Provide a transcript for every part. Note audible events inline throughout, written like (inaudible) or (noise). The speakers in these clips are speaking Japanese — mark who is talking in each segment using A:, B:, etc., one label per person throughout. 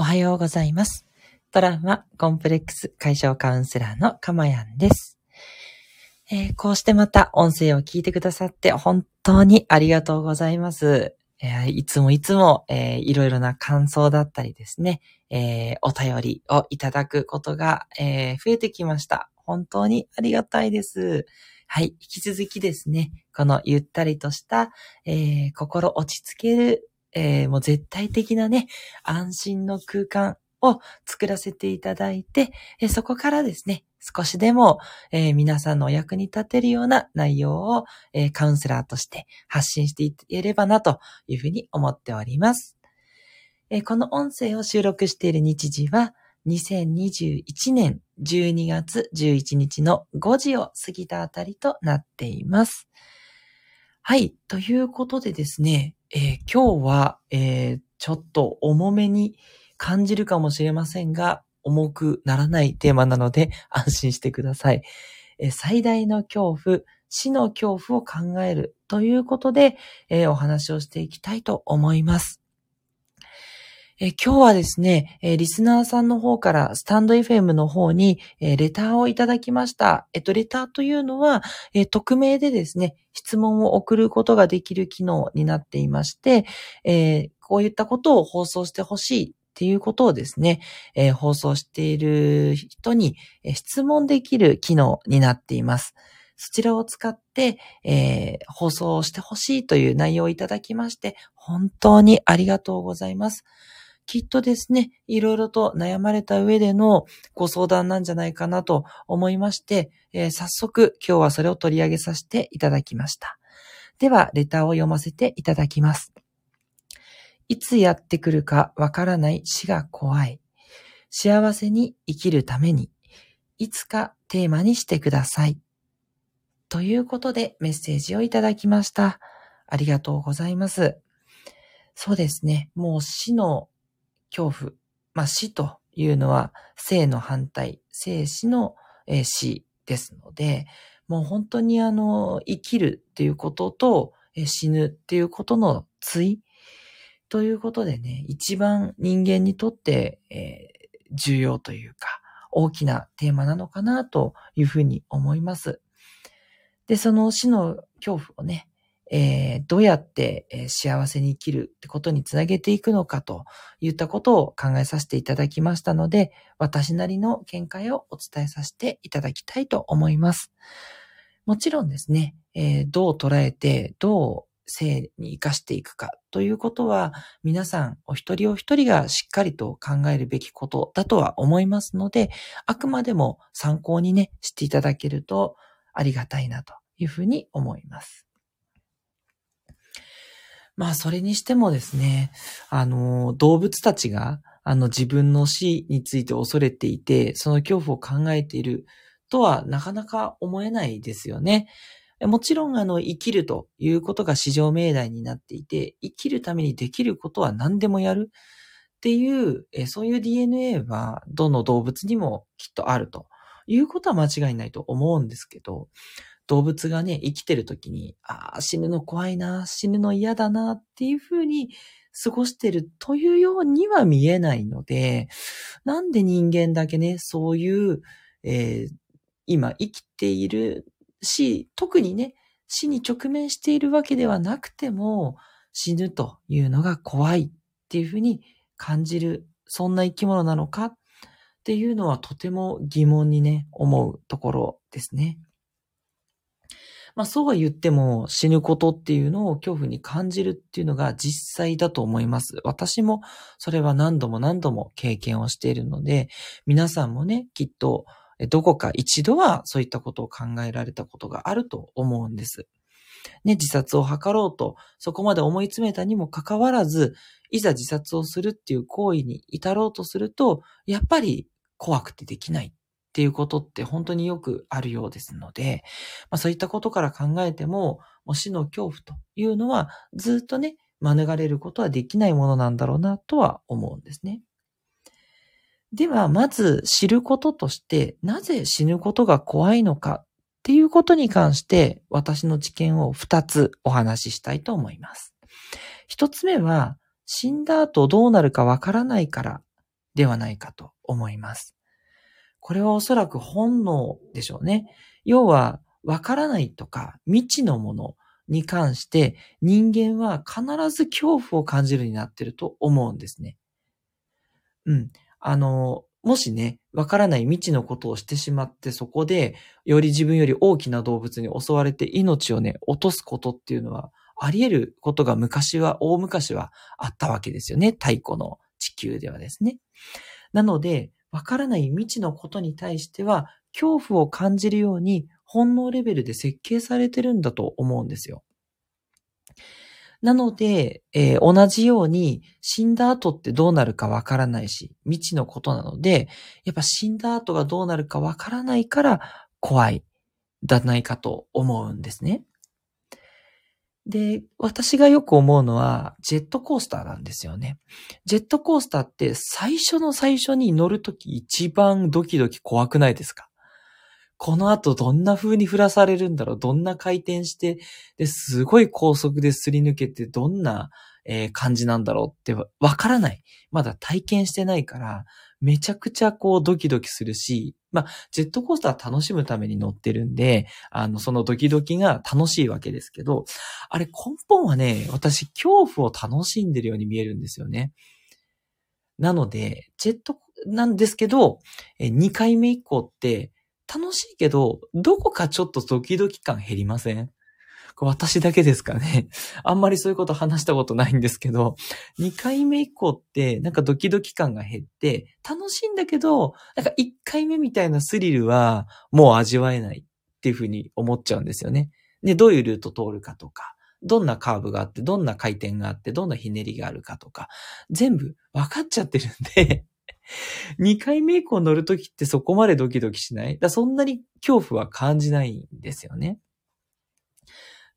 A: おはようございます。トラウマ、コンプレックス解消カウンセラーのかまやんです、えーこうしてまた音声を聞いてくださって本当にありがとうございます。えーいつもいつも、えーいろいろな感想だったりですね、えーお便りをいただくことが、え増えてきました。本当にありがたいです。はい。引き続きですね、このゆったりとした、え心落ち着ける、えーもう絶対的なね、安心の空間を作らせていただいて、えーそこからですね、少しでも、えー皆さんのお役に立てるような内容を、えーカウンセラーとして発信していければなというふうに思っております。えーこの音声を収録している日時は、2021年12月11日の5時を過ぎたあたりとなっています。はい。ということでですね、えー今日は、えーちょっと重めに感じるかもしれませんが、重くならないテーマなので安心してください。えー最大の恐怖、死の恐怖を考えるということで、えーお話をしていきたいと思います。え今日はですね、えリスナーさんの方からスタンド FM の方に、えレターをいただきました。えっと、レターというのは、え匿名でですね、質問を送ることができる機能になっていまして、えこういったことを放送してほしいっていうことをですね、え放送している人に、え質問できる機能になっています。そちらを使って、えー放送してほしいという内容をいただきまして、本当にありがとうございます。きっとですね、いろいろと悩まれた上でのご相談なんじゃないかなと思いまして、えー早速今日はそれを取り上げさせていただきました。では、レターを読ませていただきます。いつやってくるかわからない死が怖い。幸せに生きるために、いつかテーマにしてください。ということでメッセージをいただきました。ありがとうございます。そうですね。もう死の恐怖。まあ死というのは生の反対、生死の、えー死ですので、もう本当にあの、生きるっていうことと、えー死ぬっていうことの対ということでね、一番人間にとって、えー重要というか、大きなテーマなのかなというふうに思います。で、その死の恐怖をね、えーどうやって、えー幸せに生きるってことにつなげていくのかといったことを考えさせていただきましたので、私なりの見解をお伝えさせていただきたいと思います。もちろんですね、えーどう捉えて、どう生に生かしていくかということは、皆さんお一人お一人がしっかりと考えるべきことだとは思いますので、あくまでも参考にね、していただけるとありがたいなというふうに思います。まあ、それにしてもですね、あの、動物たちが、あの、自分の死について恐れていて、その恐怖を考えているとはなかなか思えないですよね。もちろん、あの、生きるということが至上命題になっていて、生きるためにできることは何でもやるっていう、えそういう DNA はどの動物にもきっとあるということは間違いないと思うんですけど、動物がね、生きてる時に、ああ、死ぬの怖いな、死ぬの嫌だなっていうふうに過ごしてるというようには見えないので、なんで人間だけね、そういう、えー今生きているし、特にね、死に直面しているわけではなくても、死ぬというのが怖いっていうふうに感じる、そんな生き物なのかっていうのはとても疑問にね、思うところですね。まあそうは言っても死ぬことっていうのを恐怖に感じるっていうのが実際だと思います。私もそれは何度も何度も経験をしているので、皆さんもね、きっとどこか一度はそういったことを考えられたことがあると思うんです。ね、自殺を図ろうと、そこまで思い詰めたにもかかわらず、いざ自殺をするっていう行為に至ろうとすると、やっぱり怖くてできないっていうことって本当によくあるようですので、まあ、そういったことから考えても、もう死の恐怖というのはずっとね、免れることはできないものなんだろうなとは思うんですね。では、まず知ることとして、なぜ死ぬことが怖いのかっていうことに関して、私の知見を2つお話ししたいと思います。1つ目は、死んだ後どうなるかわからないからではないかと思います。これはおそらく本能でしょうね。要は、わからないとか未知のものに関して人間は必ず恐怖を感じるになってると思うんですね。うん。あの、もしね、わからない未知のことをしてしまって、そこで、より自分より大きな動物に襲われて命をね、落とすことっていうのは、あり得ることが昔は、大昔はあったわけですよね。太古の地球ではですね。なので、わからない未知のことに対しては、恐怖を感じるように本能レベルで設計されてるんだと思うんですよ。なので、えー、同じように死んだ後ってどうなるかわからないし、未知のことなので、やっぱ死んだ後がどうなるかわからないから怖い、だないかと思うんですね。で、私がよく思うのは、ジェットコースターなんですよね。ジェットコースターって最初の最初に乗るとき一番ドキドキ怖くないですか？この後どんな風に振らされるんだろう？どんな回転して、で、すごい高速ですり抜けてどんな、えー、感じなんだろう？ってわからない。まだ体験してないから、めちゃくちゃこうドキドキするし、まあ、ジェットコースター楽しむために乗ってるんで、あの、そのドキドキが楽しいわけですけど、あれ根本はね、私恐怖を楽しんでるように見えるんですよね。なので、ジェット、なんですけど、2回目以降って楽しいけど、どこかちょっとドキドキ感減りません？私だけですかね。あんまりそういうこと話したことないんですけど、2回目以降ってなんかドキドキ感が減って、楽しいんだけど、なんか1回目みたいなスリルはもう味わえないっていうふうに思っちゃうんですよね。で、どういうルート通るかとか、どんなカーブがあって、どんな回転があって、どんなひねりがあるかとか、全部分かっちゃってるんで (laughs) 2回目以降乗るときってそこまでドキドキしないだそんなに恐怖は感じないんですよね。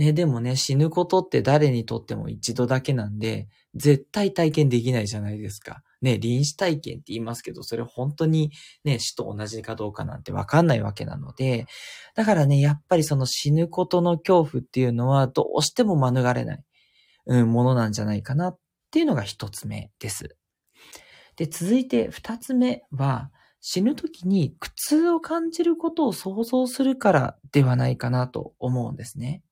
A: ね、でもね、死ぬことって誰にとっても一度だけなんで、絶対体験できないじゃないですか。ね、臨死体験って言いますけど、それ本当にね、死と同じかどうかなんてわかんないわけなので、だからね、やっぱりその死ぬことの恐怖っていうのはどうしても免れない、うん、ものなんじゃないかなっていうのが一つ目です。で、続いて二つ目は、死ぬ時に苦痛を感じることを想像するからではないかなと思うんですね。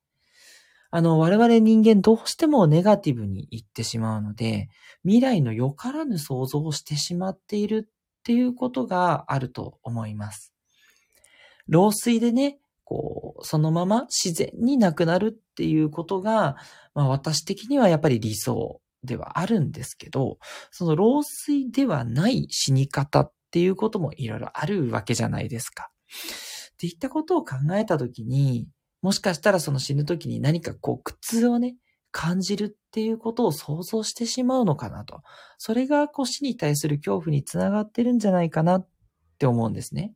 A: あの、我々人間どうしてもネガティブに言ってしまうので、未来の良からぬ想像をしてしまっているっていうことがあると思います。老衰でね、こう、そのまま自然に亡くなるっていうことが、まあ私的にはやっぱり理想ではあるんですけど、その老衰ではない死に方っていうこともいろいろあるわけじゃないですか。っていったことを考えたときに、もしかしたらその死ぬ時に何かこう苦痛をね、感じるっていうことを想像してしまうのかなと。それがこう死に対する恐怖につながってるんじゃないかなって思うんですね。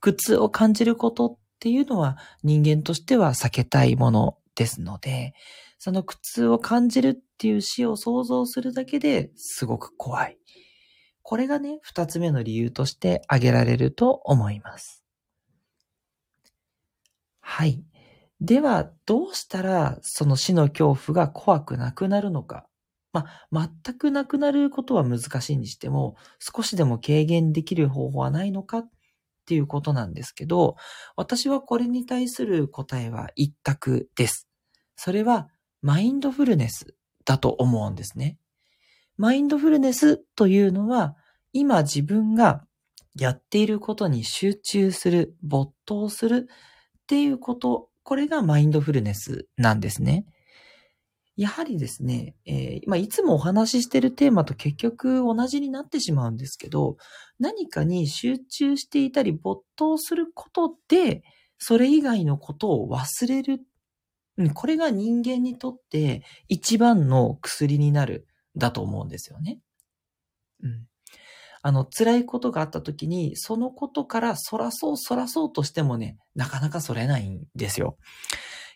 A: 苦痛を感じることっていうのは人間としては避けたいものですので、その苦痛を感じるっていう死を想像するだけですごく怖い。これがね、二つ目の理由として挙げられると思います。はい。では、どうしたらその死の恐怖が怖くなくなるのか。まあ、全くなくなることは難しいにしても、少しでも軽減できる方法はないのか？っていうことなんですけど、私はこれに対する答えは一択です。それは、マインドフルネスだと思うんですね。マインドフルネスというのは、今自分がやっていることに集中する、没頭するっていうこと、これがマインドフルネスなんですね。やはりですね、えー、まあ、いつもお話ししてるテーマと結局同じになってしまうんですけど、何かに集中していたり没頭することで、それ以外のことを忘れる。これが人間にとって一番の薬になる、だと思うんですよね。あの、辛いことがあった時に、そのことからそらそうそらそうとしてもね、なかなかそれないんですよ。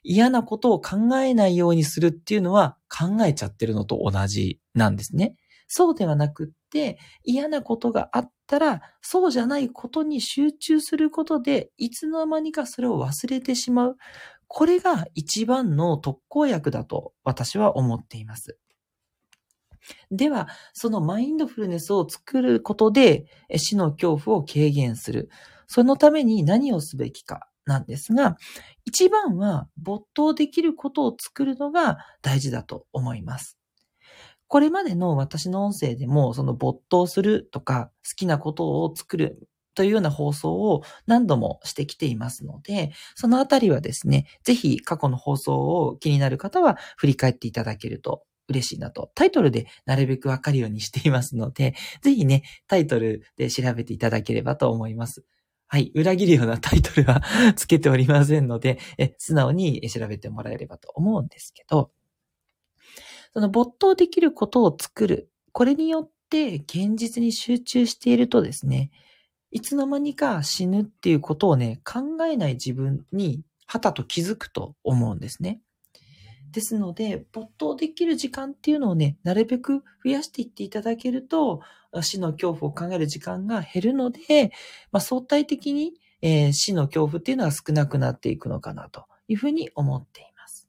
A: 嫌なことを考えないようにするっていうのは考えちゃってるのと同じなんですね。そうではなくって、嫌なことがあったら、そうじゃないことに集中することで、いつの間にかそれを忘れてしまう。これが一番の特効薬だと私は思っています。では、そのマインドフルネスを作ることで死の恐怖を軽減する。そのために何をすべきかなんですが、一番は没頭できることを作るのが大事だと思います。これまでの私の音声でも、その没頭するとか、好きなことを作るというような放送を何度もしてきていますので、そのあたりはですね、ぜひ過去の放送を気になる方は振り返っていただけると嬉しいなと、タイトルでなるべくわかるようにしていますので、(laughs) ぜひね、タイトルで調べていただければと思います。はい。裏切るようなタイトルは (laughs) つけておりませんので、え素直に調べてもらえればと思うんですけど、その没頭できることを作る。これによって現実に集中しているとですね、いつの間にか死ぬっていうことをね、考えない自分に、はたと気づくと思うんですね。ですので、没頭できる時間っていうのをね、なるべく増やしていっていただけると、死の恐怖を考える時間が減るので、まあ、相対的に、えー、死の恐怖っていうのは少なくなっていくのかなというふうに思っています。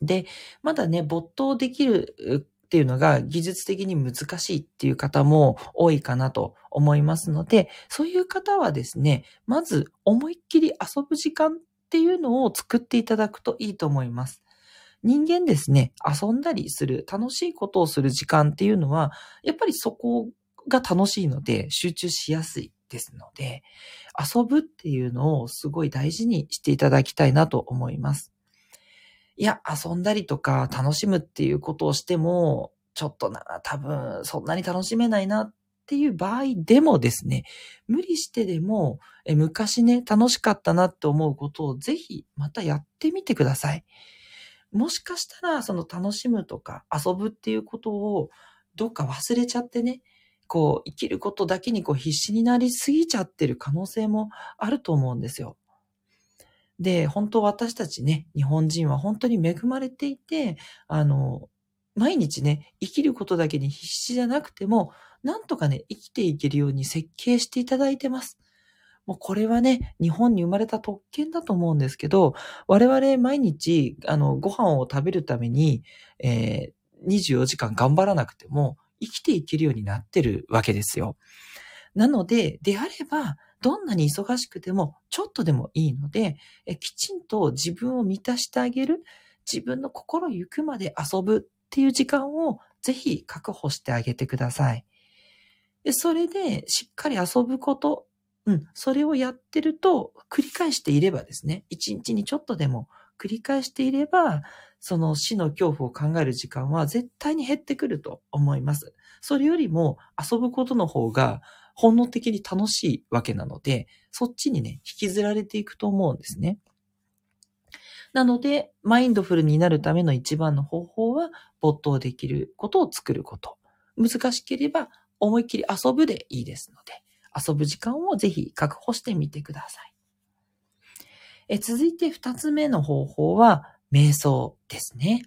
A: で、まだね、没頭できるっていうのが技術的に難しいっていう方も多いかなと思いますので、そういう方はですね、まず思いっきり遊ぶ時間っっていうのを作っていただくといいと思います。人間ですね、遊んだりする、楽しいことをする時間っていうのは、やっぱりそこが楽しいので集中しやすいですので、遊ぶっていうのをすごい大事にしていただきたいなと思います。いや、遊んだりとか楽しむっていうことをしても、ちょっとな、多分そんなに楽しめないなっっていう場合でもですね、無理してでも、え昔ね、楽しかったなって思うことをぜひまたやってみてください。もしかしたら、その楽しむとか遊ぶっていうことをどっか忘れちゃってね、こう、生きることだけにこう必死になりすぎちゃってる可能性もあると思うんですよ。で、本当私たちね、日本人は本当に恵まれていて、あの、毎日ね、生きることだけに必死じゃなくても、なんとかね、生きていけるように設計していただいてます。もうこれはね、日本に生まれた特権だと思うんですけど、我々毎日、あの、ご飯を食べるために、えー、24時間頑張らなくても、生きていけるようになってるわけですよ。なので、であれば、どんなに忙しくても、ちょっとでもいいので、えきちんと自分を満たしてあげる、自分の心ゆくまで遊ぶっていう時間をぜひ確保してあげてください。でそれで、しっかり遊ぶことうん、それをやってると、繰り返していればですね、一日にちょっとでも繰り返していれば、その死の恐怖を考える時間は絶対に減ってくると思います。それよりも遊ぶことの方が本能的に楽しいわけなので、そっちにね、引きずられていくと思うんですね。なので、マインドフルになるための一番の方法は、没頭できることを作ること。難しければ、思いっきり遊ぶでいいですので、遊ぶ時間をぜひ確保してみてください。え続いて二つ目の方法は、瞑想ですね。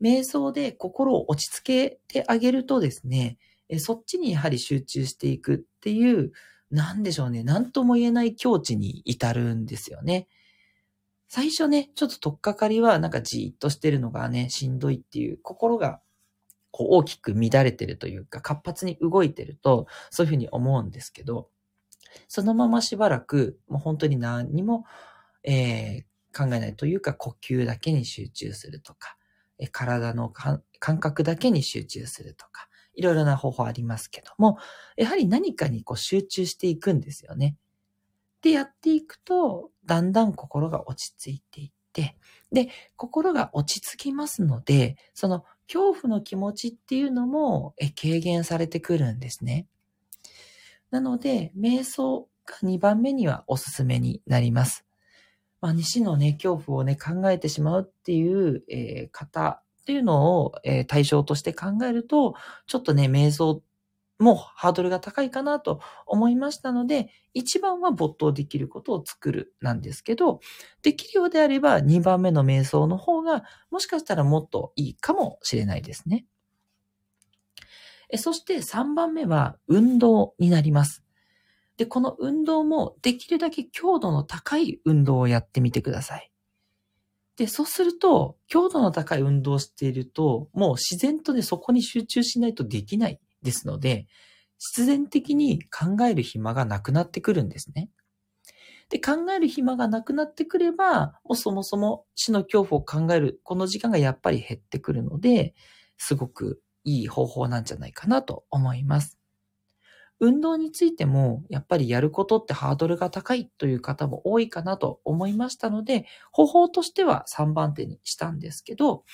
A: 瞑想で心を落ち着けてあげるとですね、えそっちにやはり集中していくっていう、なんでしょうね、なんとも言えない境地に至るんですよね。最初ね、ちょっととっかかりはなんかじーっとしてるのがね、しんどいっていう心がこう大きく乱れてるというか、活発に動いてると、そういうふうに思うんですけど、そのまましばらく、もう本当に何にも、えー、考えないというか、呼吸だけに集中するとか、え体の感覚だけに集中するとか、いろいろな方法ありますけども、やはり何かにこう集中していくんですよね。で、やっていくと、だんだん心が落ち着いていって、で、心が落ち着きますので、その恐怖の気持ちっていうのも軽減されてくるんですね。なので、瞑想が2番目にはおすすめになります。まあ、西のね、恐怖をね、考えてしまうっていう、えー、方っていうのを、えー、対象として考えると、ちょっとね、瞑想もうハードルが高いかなと思いましたので、一番は没頭できることを作るなんですけど、できるようであれば2番目の瞑想の方がもしかしたらもっといいかもしれないですね。そして3番目は運動になります。で、この運動もできるだけ強度の高い運動をやってみてください。で、そうすると、強度の高い運動をしていると、もう自然とね、そこに集中しないとできないですので、必然的に考える暇がなくなってくるんですね。で、考える暇がなくなってくれば、もうそもそも死の恐怖を考える、この時間がやっぱり減ってくるので、すごくいい方法なんじゃないかなと思います。運動についても、やっぱりやることってハードルが高いという方も多いかなと思いましたので、方法としては3番手にしたんですけど、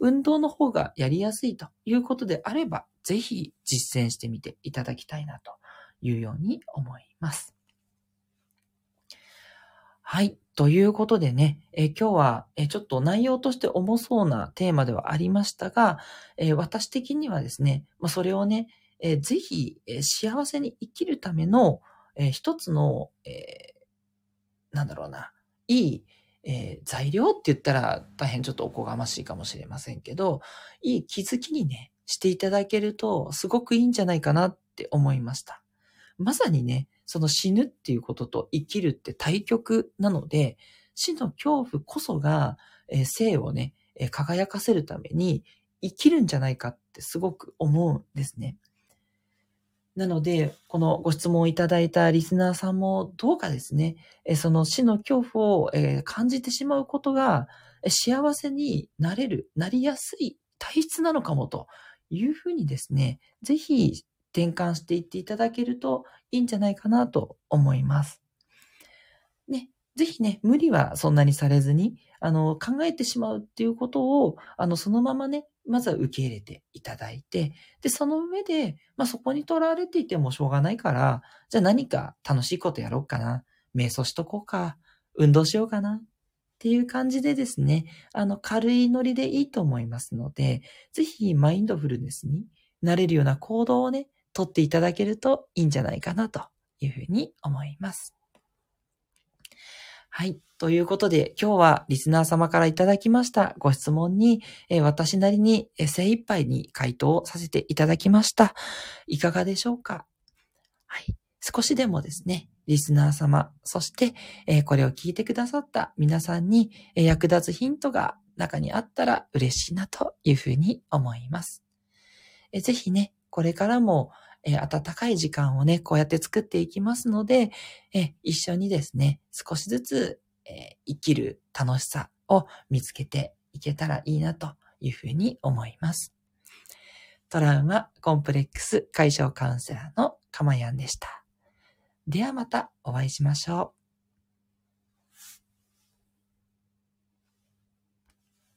A: 運動の方がやりやすいということであれば、ぜひ実践してみていただきたいなというように思います。はい。ということでね、え今日は、えちょっと内容として重そうなテーマではありましたが、え私的にはですね、まそれをね、えー、ぜひ、え、幸せに生きるための、え、一つの、えなんだろうな、いい、え材料って言ったら大変ちょっとおこがましいかもしれませんけど、いい気づきにね、していただけるとすごくいいんじゃないかなって思いました。まさにね、その死ぬっていうことと生きるって対極なので、死の恐怖こそが、え生をね、え輝かせるために生きるんじゃないかってすごく思うんですね。なので、このご質問をいただいたリスナーさんもどうかですね、その死の恐怖を感じてしまうことが幸せになれる、なりやすい体質なのかもというふうにですね、ぜひ転換していっていただけるといいんじゃないかなと思います。ね、ぜひね、無理はそんなにされずに、あの、考えてしまうっていうことを、あの、そのままね、まずは受け入れていただいて、で、その上で、まあ、そこにとらわれていてもしょうがないから、じゃあ何か楽しいことやろうかな。瞑想しとこうか。運動しようかな。っていう感じでですね、あの、軽いノリでいいと思いますので、ぜひマインドフルネスになれるような行動をね、とっていただけるといいんじゃないかなというふうに思います。はい。ということで、今日はリスナー様からいただきましたご質問に、え私なりに精一杯に回答をさせていただきました。いかがでしょうか？はい。少しでもですね、リスナー様、そして、えこれを聞いてくださった皆さんに、え役立つヒントが中にあったら嬉しいなというふうに思います。えぜひね、これからもえー、暖かい時間をね、こうやって作っていきますので、えー、一緒にですね、少しずつ、えー、生きる楽しさを見つけていけたらいいなというふうに思います。トラウマコンプレックス解消カウンセラーのかまやんでした。ではまたお会いしましょう。